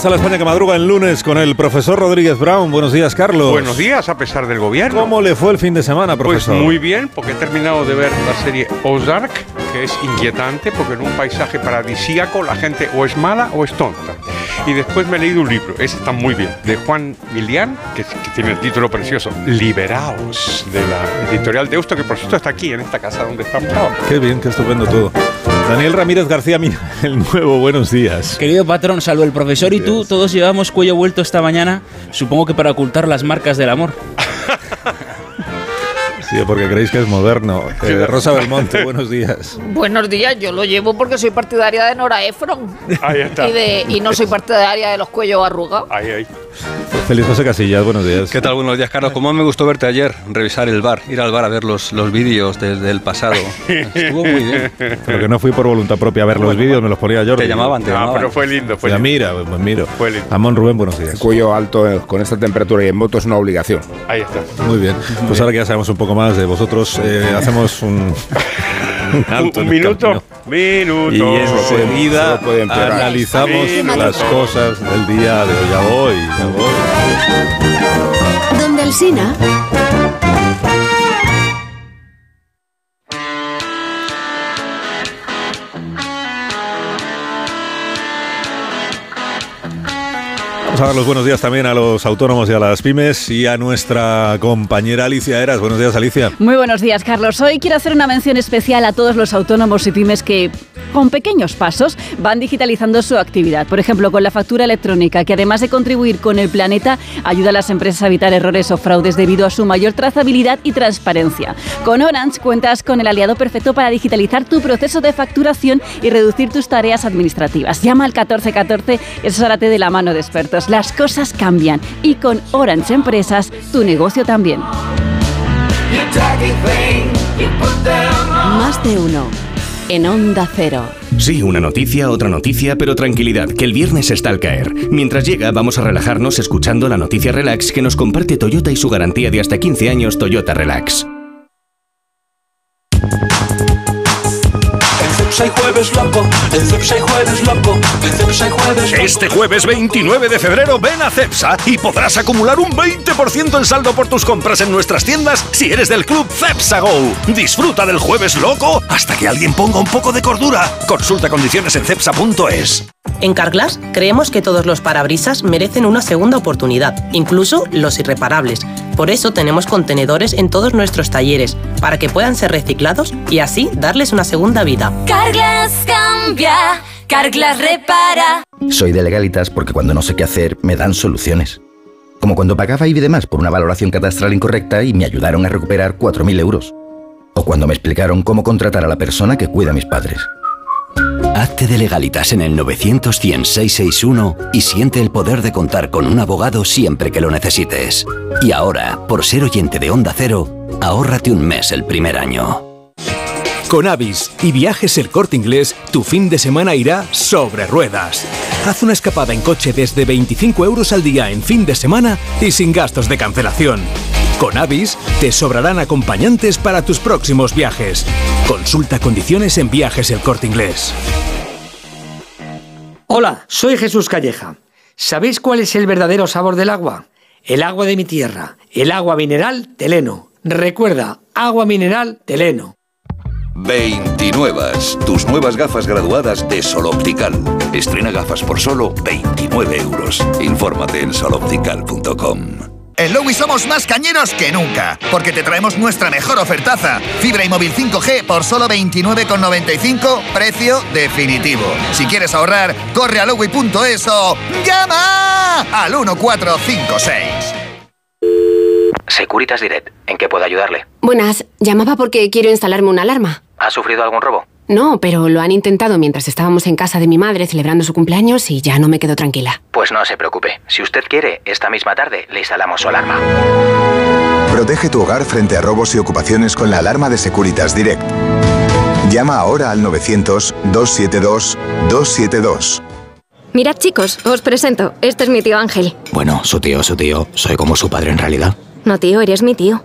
Está la España que madruga en lunes con el profesor Rodríguez Brown. Buenos días, Carlos. Buenos días, a pesar del gobierno. ¿Cómo le fue el fin de semana, Pues profesor? muy bien, porque he terminado de ver la serie Ozark, que es inquietante, porque en un paisaje paradisíaco la gente o es mala o es tonta. Y después me he leído un libro, ese está muy bien, de Juan Milián, que, que tiene el título precioso, Liberaos, de la editorial Deusto, que por cierto está aquí, en esta casa donde estamos ahora. Qué bien, qué estupendo todo. Daniel Ramírez García, el nuevo, buenos días. Querido patrón, salvo el profesor y tú, todos llevamos cuello vuelto esta mañana, supongo que para ocultar las marcas del amor. Sí, porque creéis que es moderno. Eh, Rosa Belmonte, buenos días. Buenos días, yo lo llevo porque soy partidaria de Nora Ephron. Ahí está. Y, de, y no soy partidaria de los cuellos arrugados. Ahí, ahí. Feliz José Casillas, buenos días. ¿Qué tal? Buenos días, Carlos. ¿Cómo me gustó verte ayer? Revisar el bar, ir al bar a ver los, los vídeos desde el pasado. Estuvo muy bien. Pero que no fui por voluntad propia a ver los vídeos, me los ponía yo. Te llamaban, te Ah, llamaban. pero fue lindo, fue Ya lindo. mira, pues miro. Fue lindo. Amón Rubén, buenos días. Cuello alto eh, con esta temperatura y en moto es una obligación. Ahí está. Muy bien. Pues ahora que ya sabemos un poco más de vosotros, eh, hacemos un, un minuto. Minuto. Y enseguida analizamos Minuto. las cosas del día de hoy. Ya voy, ya voy. Donde el Sina. A dar los buenos días también a los autónomos y a las pymes y a nuestra compañera Alicia Eras. Buenos días, Alicia. Muy buenos días, Carlos. Hoy quiero hacer una mención especial a todos los autónomos y pymes que, con pequeños pasos, van digitalizando su actividad. Por ejemplo, con la factura electrónica, que además de contribuir con el planeta, ayuda a las empresas a evitar errores o fraudes debido a su mayor trazabilidad y transparencia. Con Orange cuentas con el aliado perfecto para digitalizar tu proceso de facturación y reducir tus tareas administrativas. Llama al 1414 y asesórate de la mano de expertos. Las cosas cambian y con Orange Empresas, tu negocio también. Más de uno. En Onda Cero. Sí, una noticia, otra noticia, pero tranquilidad, que el viernes está al caer. Mientras llega, vamos a relajarnos escuchando la noticia relax que nos comparte Toyota y su garantía de hasta 15 años Toyota Relax. Este jueves 29 de febrero ven a Cepsa y podrás acumular un 20% en saldo por tus compras en nuestras tiendas si eres del club Cepsa Go. Disfruta del jueves loco hasta que alguien ponga un poco de cordura. Consulta condiciones en cepsa.es. En Carglass creemos que todos los parabrisas merecen una segunda oportunidad, incluso los irreparables. Por eso tenemos contenedores en todos nuestros talleres, para que puedan ser reciclados y así darles una segunda vida. Carglass cambia. Carglass repara. Soy de legalitas porque cuando no sé qué hacer me dan soluciones. Como cuando pagaba IBI de más por una valoración catastral incorrecta y me ayudaron a recuperar 4.000 euros. O cuando me explicaron cómo contratar a la persona que cuida a mis padres. Hazte de legalitas en el 900 661 y siente el poder de contar con un abogado siempre que lo necesites. Y ahora, por ser oyente de Onda Cero, ahórrate un mes el primer año. Con Avis y Viajes El Corte Inglés, tu fin de semana irá sobre ruedas. Haz una escapada en coche desde 25 euros al día en fin de semana y sin gastos de cancelación. Con Avis te sobrarán acompañantes para tus próximos viajes. Consulta condiciones en Viajes El Corte Inglés. Hola, soy Jesús Calleja. ¿Sabéis cuál es el verdadero sabor del agua? El agua de mi tierra, el agua mineral Teleno. Recuerda, agua mineral Teleno. 29. Tus nuevas gafas graduadas de Sol Optical. Estrena gafas por solo 29 euros. Infórmate en soloptical.com. En Lowy somos más cañeros que nunca, porque te traemos nuestra mejor ofertaza. Fibra y móvil 5G por solo 29,95, precio definitivo. Si quieres ahorrar, corre a lowy.es o llama al 1456. Securitas Direct, ¿en qué puedo ayudarle? Buenas, llamaba porque quiero instalarme una alarma. ¿Ha sufrido algún robo? No, pero lo han intentado mientras estábamos en casa de mi madre celebrando su cumpleaños y ya no me quedo tranquila. Pues no se preocupe. Si usted quiere, esta misma tarde le instalamos su alarma. Protege tu hogar frente a robos y ocupaciones con la alarma de Securitas Direct. Llama ahora al 900-272-272. Mirad chicos, os presento. Este es mi tío Ángel. Bueno, su tío, su tío. Soy como su padre en realidad. No tío, eres mi tío.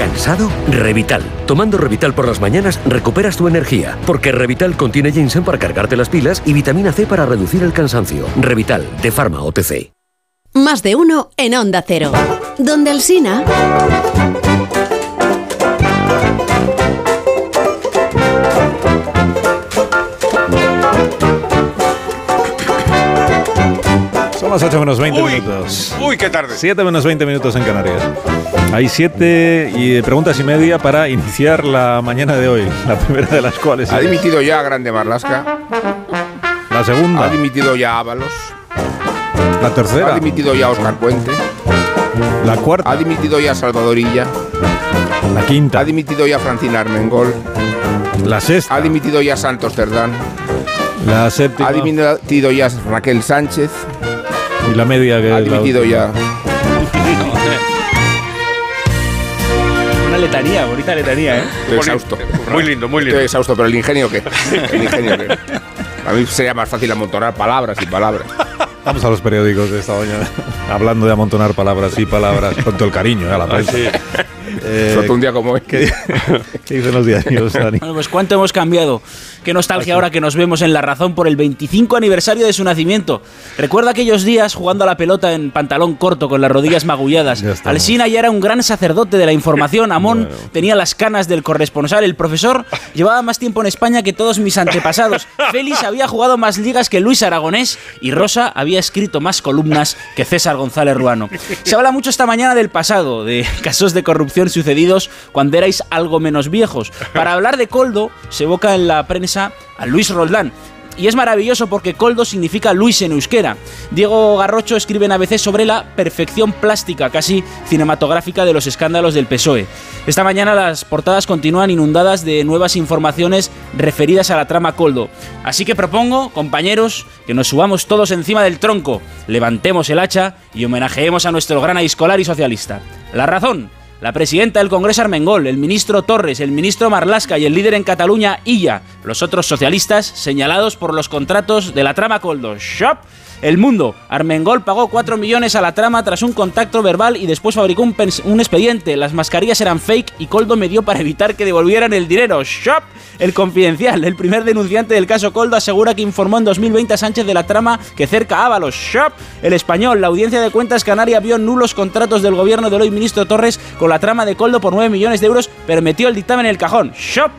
¿Cansado? Revital. Tomando Revital por las mañanas recuperas tu energía, porque Revital contiene ginseng para cargarte las pilas y vitamina C para reducir el cansancio. Revital, de Pharma OTC. Más de uno en Onda Cero. Donde el Sina. Son las 8 menos 20 minutos. Uy, qué tarde. 7 menos 20 minutos en Canarias. Hay 7 y preguntas y media para iniciar la mañana de hoy. La primera de las cuales. Ha es- dimitido ya Grande Marlasca. La segunda. Ha dimitido ya Ábalos. La tercera. Ha dimitido ya Oscar Puente. La cuarta. Ha dimitido ya Salvadorilla. La quinta. Ha dimitido ya Francina Armengol. La sexta. Ha dimitido ya Santos Cerdán. La séptima. Ha dimitido ya Raquel Sánchez. Y la media que Ha dimitido ya. Letanía, bonita letanía, ¿eh? Estoy exhausto. Muy lindo, muy lindo. Estoy exhausto, pero el ingenio qué. El ingenio qué. A mí sería más fácil amontonar palabras y palabras. Vamos a los periódicos de esta mañana. Hablando de amontonar palabras y palabras con todo el cariño ¿eh? a la prensa. Eh, Un día como hoy. ¿Qué, qué dicen los diarios, Dani? Bueno, pues cuánto hemos cambiado. Qué nostalgia ahora que nos vemos en La Razón por el 25 aniversario de su nacimiento. Recuerda aquellos días jugando a la pelota en pantalón corto con las rodillas magulladas. estamos. Alsina ya era un gran sacerdote de la información. Amón tenía las canas del corresponsal. El profesor llevaba más tiempo en España que todos mis antepasados. Félix había jugado más ligas que Luis Aragonés y Rosa había escrito más columnas que César González Ruano. Se habla mucho esta mañana del pasado, de casos de corrupción sucedidos cuando erais algo menos viejos. Para hablar de Coldo, se evoca en la prensa a Luis Roldán. Y es maravilloso porque Coldo significa Luis en euskera. Diego Garrocho escribe en ABC sobre la perfección plástica, casi cinematográfica, de los escándalos del PSOE. Esta mañana las portadas continúan inundadas de nuevas informaciones referidas a la trama Coldo. Así que propongo, compañeros, que nos subamos todos encima del tronco, levantemos el hacha y homenajeemos a nuestro gran escolar y socialista. La razón. La presidenta del Congreso Armengol, el ministro Torres, el ministro Marlasca y el líder en Cataluña, Illa, los otros socialistas señalados por los contratos de la trama Coldo. Shop. El Mundo. Armengol pagó 4 millones a la trama tras un contacto verbal y después fabricó un, expediente. Las mascarillas eran fake y Coldo me dio para evitar que devolvieran el dinero. Shop. El Confidencial. El primer denunciante del caso Coldo asegura que informó en 2020 a Sánchez de la trama que cerca Ábalos. Shop. El Español. La audiencia de cuentas canaria vio nulos contratos del gobierno del hoy ministro Torres con la trama de Coldo por 9 millones de euros, pero metió el dictamen en el cajón. Shop.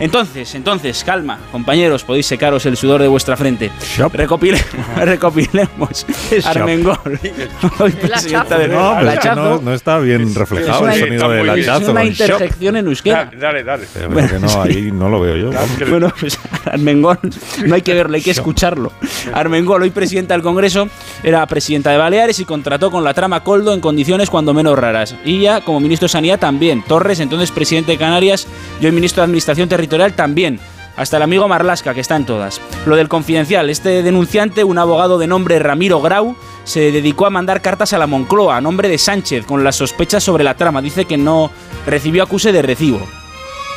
Entonces, entonces, calma, compañeros, podéis secaros el sudor de vuestra frente. Recopilemos, recopilemos. Shop. Armengol, hoy presidenta de No, es que no, está bien reflejado Es el una- sonido del hachazo. Es una shop. interjección en euskera. Dale, dale, dale. Pero que no, ahí no lo veo yo. Bueno, pues Armengol, no hay que verlo, hay que escucharlo. Armengol, hoy presidenta del Congreso, era presidenta de Baleares y contrató con la trama Coldo en condiciones cuando menos raras. Y ya como ministro de Sanidad también. Torres, entonces presidente de Canarias, y hoy ministro de Administración Territorial también. Hasta el amigo Marlasca, que está en todas. Lo del confidencial, este denunciante, un abogado de nombre Ramiro Grau, se dedicó a mandar cartas a la Moncloa a nombre de Sánchez con las sospechas sobre la trama. Dice que no recibió acuse de recibo.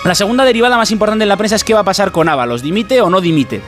La segunda derivada más importante en la prensa es qué va a pasar con Ábalos, dimite o no dimite.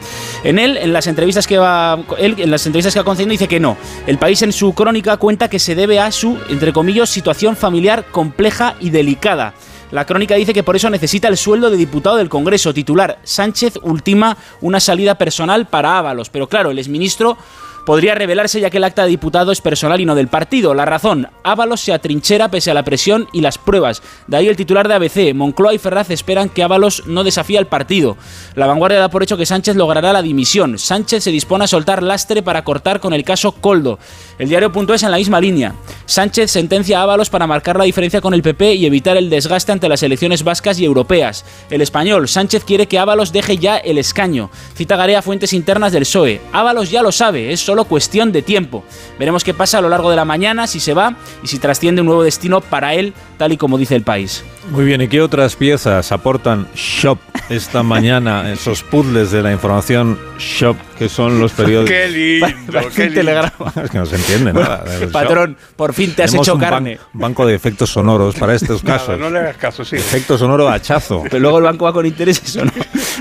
En él, en las entrevistas que va, él, en las entrevistas que ha concedido dice que no. El país en su crónica cuenta que se debe a su, entre comillas, situación familiar compleja y delicada. La crónica dice que por eso necesita el sueldo de diputado del Congreso. Titular, Sánchez ultima una salida personal para Ábalos. Pero claro, el exministro podría revelarse ya que el acta de diputado es personal y no del partido. La razón, Ábalos se atrinchera pese a la presión y las pruebas. De ahí el titular de ABC, Moncloa y Ferraz esperan que Ábalos no desafíe al partido. La vanguardia da por hecho que Sánchez logrará la dimisión. Sánchez se dispone a soltar lastre para cortar con el caso Coldo. El diario.es en la misma línea. Sánchez sentencia a Ábalos para marcar la diferencia con el PP y evitar el desgaste ante las elecciones vascas y europeas. El español, Sánchez quiere que Ábalos deje ya el escaño. Cita Garea fuentes internas del PSOE. Ábalos ya lo sabe, es solo cuestión de tiempo. Veremos qué pasa a lo largo de la mañana, si se va y si trasciende un nuevo destino para él, tal y como dice el país. Muy bien, ¿y qué otras piezas aportan Shop esta mañana? Esos puzzles de la información Shop, que son los periódicos. Qué lindo, qué lindo. telegrama. Es que no se entiende nada. del Patrón, Shop. por fin te has Tenemos hecho un ban- carne. banco de efectos sonoros para estos Nada, casos. no le hagas caso, sí. Efecto sonoro hachazo. Pero luego el banco va con intereses o no.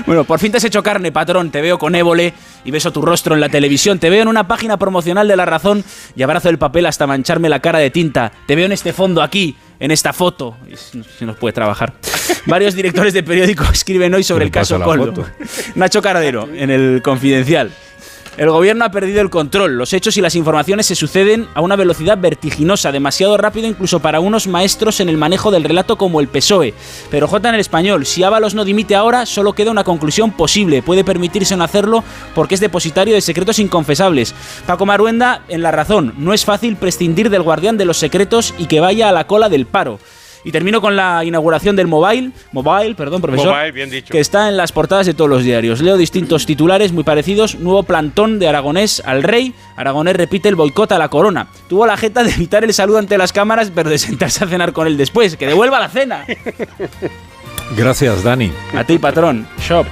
Bueno, por fin te has hecho carne, patrón. Te veo con évole y beso tu rostro en la televisión. Te veo en una página promocional de La Razón y abrazo el papel hasta mancharme la cara de tinta. Te veo en este fondo aquí, en esta foto. Y Si si puede trabajar. Varios directores de periódico escriben hoy sobre ¿Qué el caso Coldo. Nacho Caradero, en el Confidencial. El gobierno ha perdido el control. Los hechos y las informaciones se suceden a una velocidad vertiginosa, demasiado rápido incluso para unos maestros en el manejo del relato como el PSOE. Pero J en el español, si Ábalos no dimite ahora, solo queda una conclusión posible. Puede permitirse no hacerlo porque es depositario de secretos inconfesables. Paco Maruenda, en la razón, no es fácil prescindir del guardián de los secretos y que vaya a la cola del paro. Y termino con la inauguración del Mobile, Mobile, perdón, profesor, Mobile, bien dicho. que está en las portadas de todos los diarios. Leo distintos titulares muy parecidos. Nuevo plantón de Aragonés al rey. Aragonés repite el boicot a la corona. Tuvo la jeta de evitar el saludo ante las cámaras, pero de sentarse a cenar con él después. ¡Que devuelva la cena! Gracias, Dani. A ti, patrón. Shop.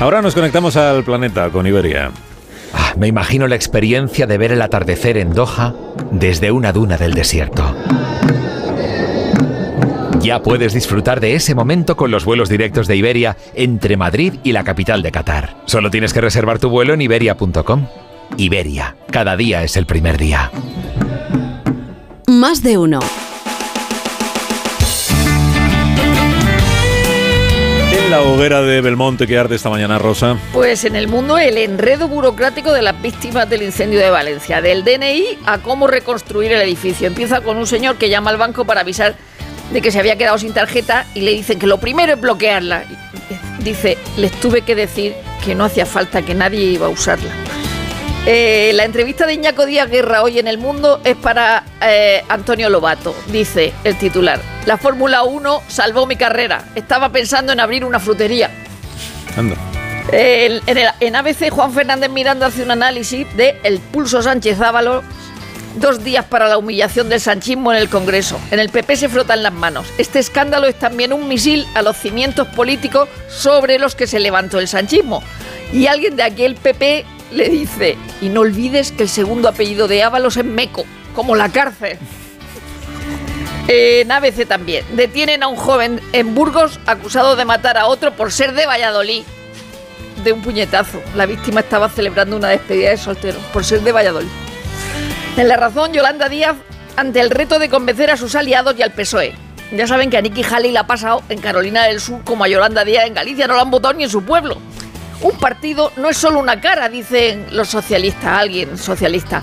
Ahora nos conectamos al planeta con Iberia. Ah, Me imagino la experiencia de ver el atardecer en Doha desde una duna del desierto. Ya puedes disfrutar de ese momento con los vuelos directos de Iberia entre Madrid y la capital de Qatar. Solo tienes que reservar tu vuelo en iberia.com. Iberia, cada día es el primer día. Más de uno. La hoguera de Belmonte que arde esta mañana, Rosa. Pues en el mundo el enredo burocrático de las víctimas del incendio de Valencia, del DNI a cómo reconstruir el edificio. Empieza con un señor que llama al banco para avisar de que se había quedado sin tarjeta y le dicen que lo primero es bloquearla. Dice, les tuve que decir que no hacía falta, que nadie iba a usarla. Eh, la entrevista de Iñaco Díaz Guerra hoy en El Mundo es para eh, Antonio Lobato. Dice el titular, la Fórmula 1 salvó mi carrera. Estaba pensando en abrir una frutería. Anda. El- en, el- en ABC, Juan Fernández Miranda hace un análisis de el pulso Sánchez Ávalo, dos días para la humillación del sanchismo en el Congreso. En el PP se frotan las manos. Este escándalo es también un misil a los cimientos políticos sobre los que se levantó el sanchismo. Y alguien de aquel PP le dice, y no olvides que el segundo apellido de Ábalos es Meco, como la cárcel. En ABC también. Detienen a un joven en Burgos acusado de matar a otro por ser de Valladolid. De un puñetazo. La víctima estaba celebrando una despedida de soltero por ser de Valladolid. En la razón, Yolanda Díaz ante el reto de convencer a sus aliados y al PSOE. Ya saben que a Nikki Haley le ha pasado en Carolina del Sur como a Yolanda Díaz en Galicia, no la han votado ni en su pueblo. Un partido no es solo una cara, dicen los socialistas, alguien socialista.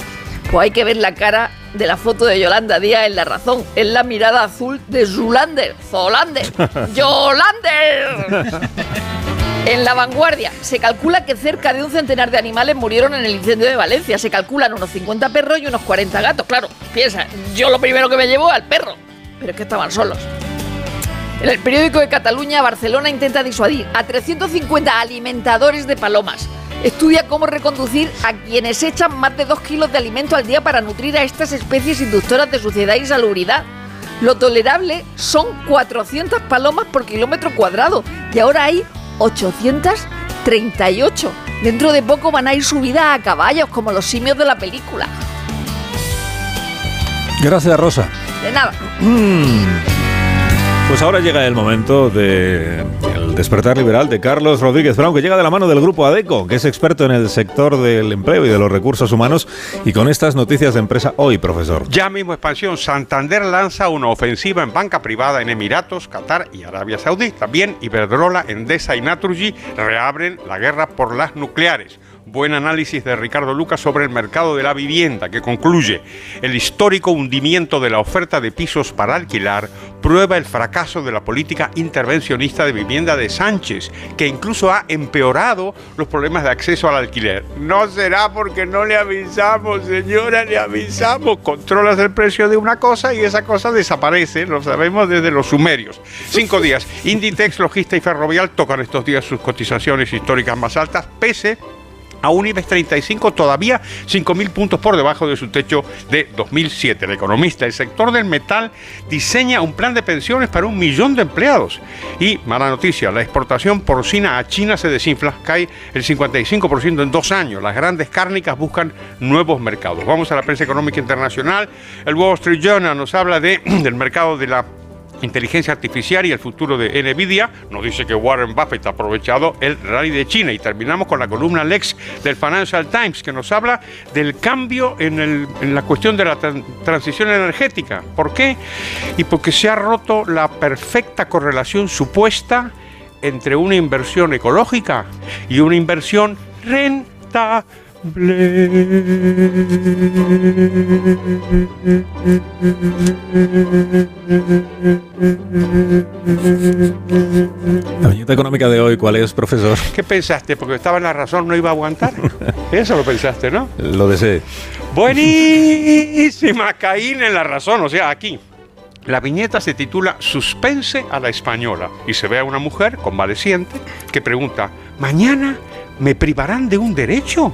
Pues hay que ver la cara de la foto de Yolanda Díaz en la razón. Es la mirada azul de Zulander, Zolander, Yolander. En la vanguardia, se calcula que cerca de un centenar de animales murieron en el incendio de Valencia. Se calculan unos 50 perros y unos 40 gatos. Claro, piensa, yo lo primero que me llevo al perro. Pero es que estaban solos. En el periódico de Cataluña, Barcelona intenta disuadir a 350 alimentadores de palomas. Estudia cómo reconducir a quienes echan más de 2 kilos de alimento al día para nutrir a estas especies inductoras de suciedad y salubridad. Lo tolerable son 400 palomas por kilómetro cuadrado y ahora hay 838. Dentro de poco van a ir subidas a caballos como los simios de la película. Gracias, Rosa. De nada. Pues ahora llega el momento de el despertar liberal de Carlos Rodríguez Brown, que llega de la mano del grupo ADECO, que es experto en el sector del empleo y de los recursos humanos. Y con estas noticias de empresa hoy, profesor. Ya mismo expansión, Santander lanza una ofensiva en banca privada en Emiratos, Qatar y Arabia Saudí. También Iberdrola, Endesa y Naturgy reabren la guerra por las nucleares. Buen análisis de Ricardo Lucas sobre el mercado de la vivienda, que concluye, el histórico hundimiento de la oferta de pisos para alquilar prueba el fracaso de la política intervencionista de vivienda de Sánchez, que incluso ha empeorado los problemas de acceso al alquiler. No será porque no le avisamos, señora, le avisamos. Controlas el precio de una cosa y esa cosa desaparece, lo sabemos desde los sumerios. Cinco días. Inditex, Logista y Ferrovial tocan estos días sus cotizaciones históricas más altas, pese un IBEX 35 todavía 5.000 puntos por debajo de su techo de 2007. El economista, el sector del metal diseña un plan de pensiones para un millón de empleados. Y mala noticia, la exportación porcina a China se desinfla, cae el 55% en dos años. Las grandes cárnicas buscan nuevos mercados. Vamos a la prensa económica internacional. El Wall Street Journal nos habla de, del mercado de la inteligencia artificial y el futuro de Nvidia. Nos dice que Warren Buffett ha aprovechado el rally de China. Y terminamos con la columna Lex del Financial Times, que nos habla del cambio en, la cuestión de la tran- transición energética. ¿Por qué? Y porque se ha roto la perfecta correlación supuesta entre una inversión ecológica y una inversión rentable. La viñeta económica de hoy, ¿cuál es, profesor? ¿Qué pensaste? Porque estaba en la razón, no iba a aguantar. Eso lo pensaste, ¿no? Lo deseé. Buenísima, Caín en la razón, o sea, aquí. La viñeta se titula Suspense a la española y se ve a una mujer convaleciente que pregunta, ¿mañana me privarán de un derecho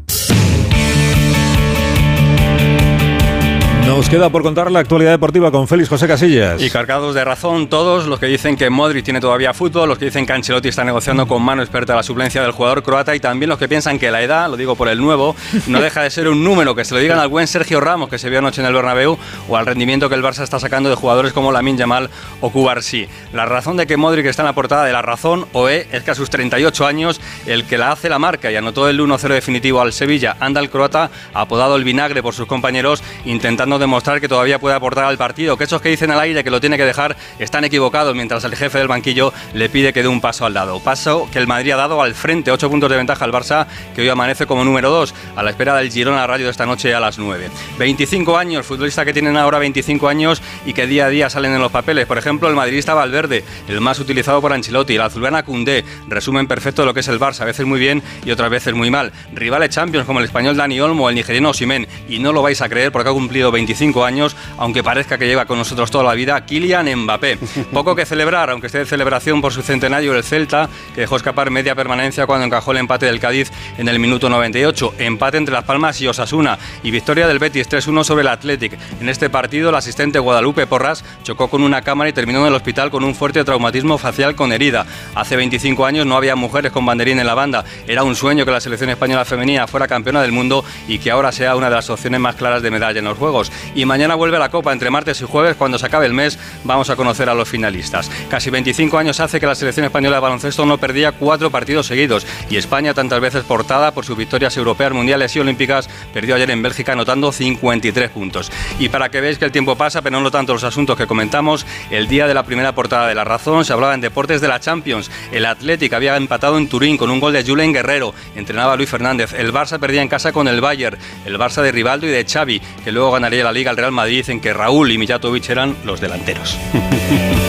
Nos queda por contar la actualidad deportiva con Félix José Casillas. Y cargados de razón todos los que dicen que Modric tiene todavía fútbol, los que dicen que Ancelotti está negociando con mano experta la suplencia del jugador croata y también los que piensan que la edad, lo digo por el nuevo, no deja de ser un número, que se lo digan al buen Sergio Ramos que se vio anoche en el Bernabéu o al rendimiento que el Barça está sacando de jugadores como Lamin Yamal o Cubarsí. La razón de que Modric está en la portada de la razón OE es que a sus 38 años el que la hace la marca y anotó el 1-0 definitivo al Sevilla, anda el croata apodado el vinagre por sus compañeros intentando demostrar que todavía puede aportar al partido, que esos que dicen al aire que lo tiene que dejar están equivocados, mientras el jefe del banquillo le pide que dé un paso al lado. Paso que el Madrid ha dado al frente, 8 puntos de ventaja al Barça, que hoy amanece como número 2, a la espera del Girona Radio de esta noche a las 9. 25 años, futbolista que tienen ahora 25 años y que día a día salen en los papeles. Por ejemplo, el madridista Valverde, el más utilizado por Ancelotti, el azulgrana Cundé, resumen perfecto de lo que es el Barça, a veces muy bien y otras veces muy mal. Rivales Champions como el español Dani Olmo el nigeriano Osimhen, y no lo vais a creer porque ha cumplido 25 años, aunque parezca que lleva con nosotros toda la vida, Kylian Mbappé. Poco que celebrar, aunque esté de celebración por su centenario el Celta, que dejó escapar media permanencia cuando encajó el empate del Cádiz en el minuto 98. Empate entre Las Palmas y Osasuna y victoria del Betis 3-1 sobre el Athletic. En este partido, el asistente Guadalupe Porras chocó con una cámara y terminó en el hospital con un fuerte traumatismo facial con herida. Hace 25 años no había mujeres con banderín en la banda. Era un sueño que la selección española femenina fuera campeona del mundo y que ahora sea una de las opciones más claras de medalla en los Juegos. Y mañana vuelve la Copa entre martes y jueves. Cuando se acabe el mes, vamos a conocer a los finalistas. Casi 25 años hace que la selección española de baloncesto no perdía cuatro partidos seguidos y España, tantas veces portada por sus victorias europeas, mundiales y olímpicas, perdió ayer en Bélgica anotando 53 puntos. Y para que veáis que el tiempo pasa, pero no tanto los asuntos que comentamos, el día de la primera portada de La Razón se hablaba en deportes de la Champions. El Athletic había empatado en Turín con un gol de Julen Guerrero, entrenaba Luis Fernández. El Barça perdía en casa con el Bayern, el Barça de Rivaldo y de Xavi, que luego ganaría la Liga al Real Madrid en que Raúl y Mijatovic eran los delanteros.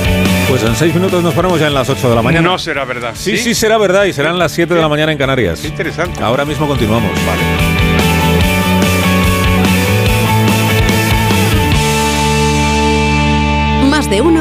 Pues en seis minutos nos ponemos ya en las 8 de la mañana. No será verdad. Sí, sí, será verdad y serán las 7 de la mañana en Canarias. Qué interesante. Ahora mismo continuamos. Vale. Más de uno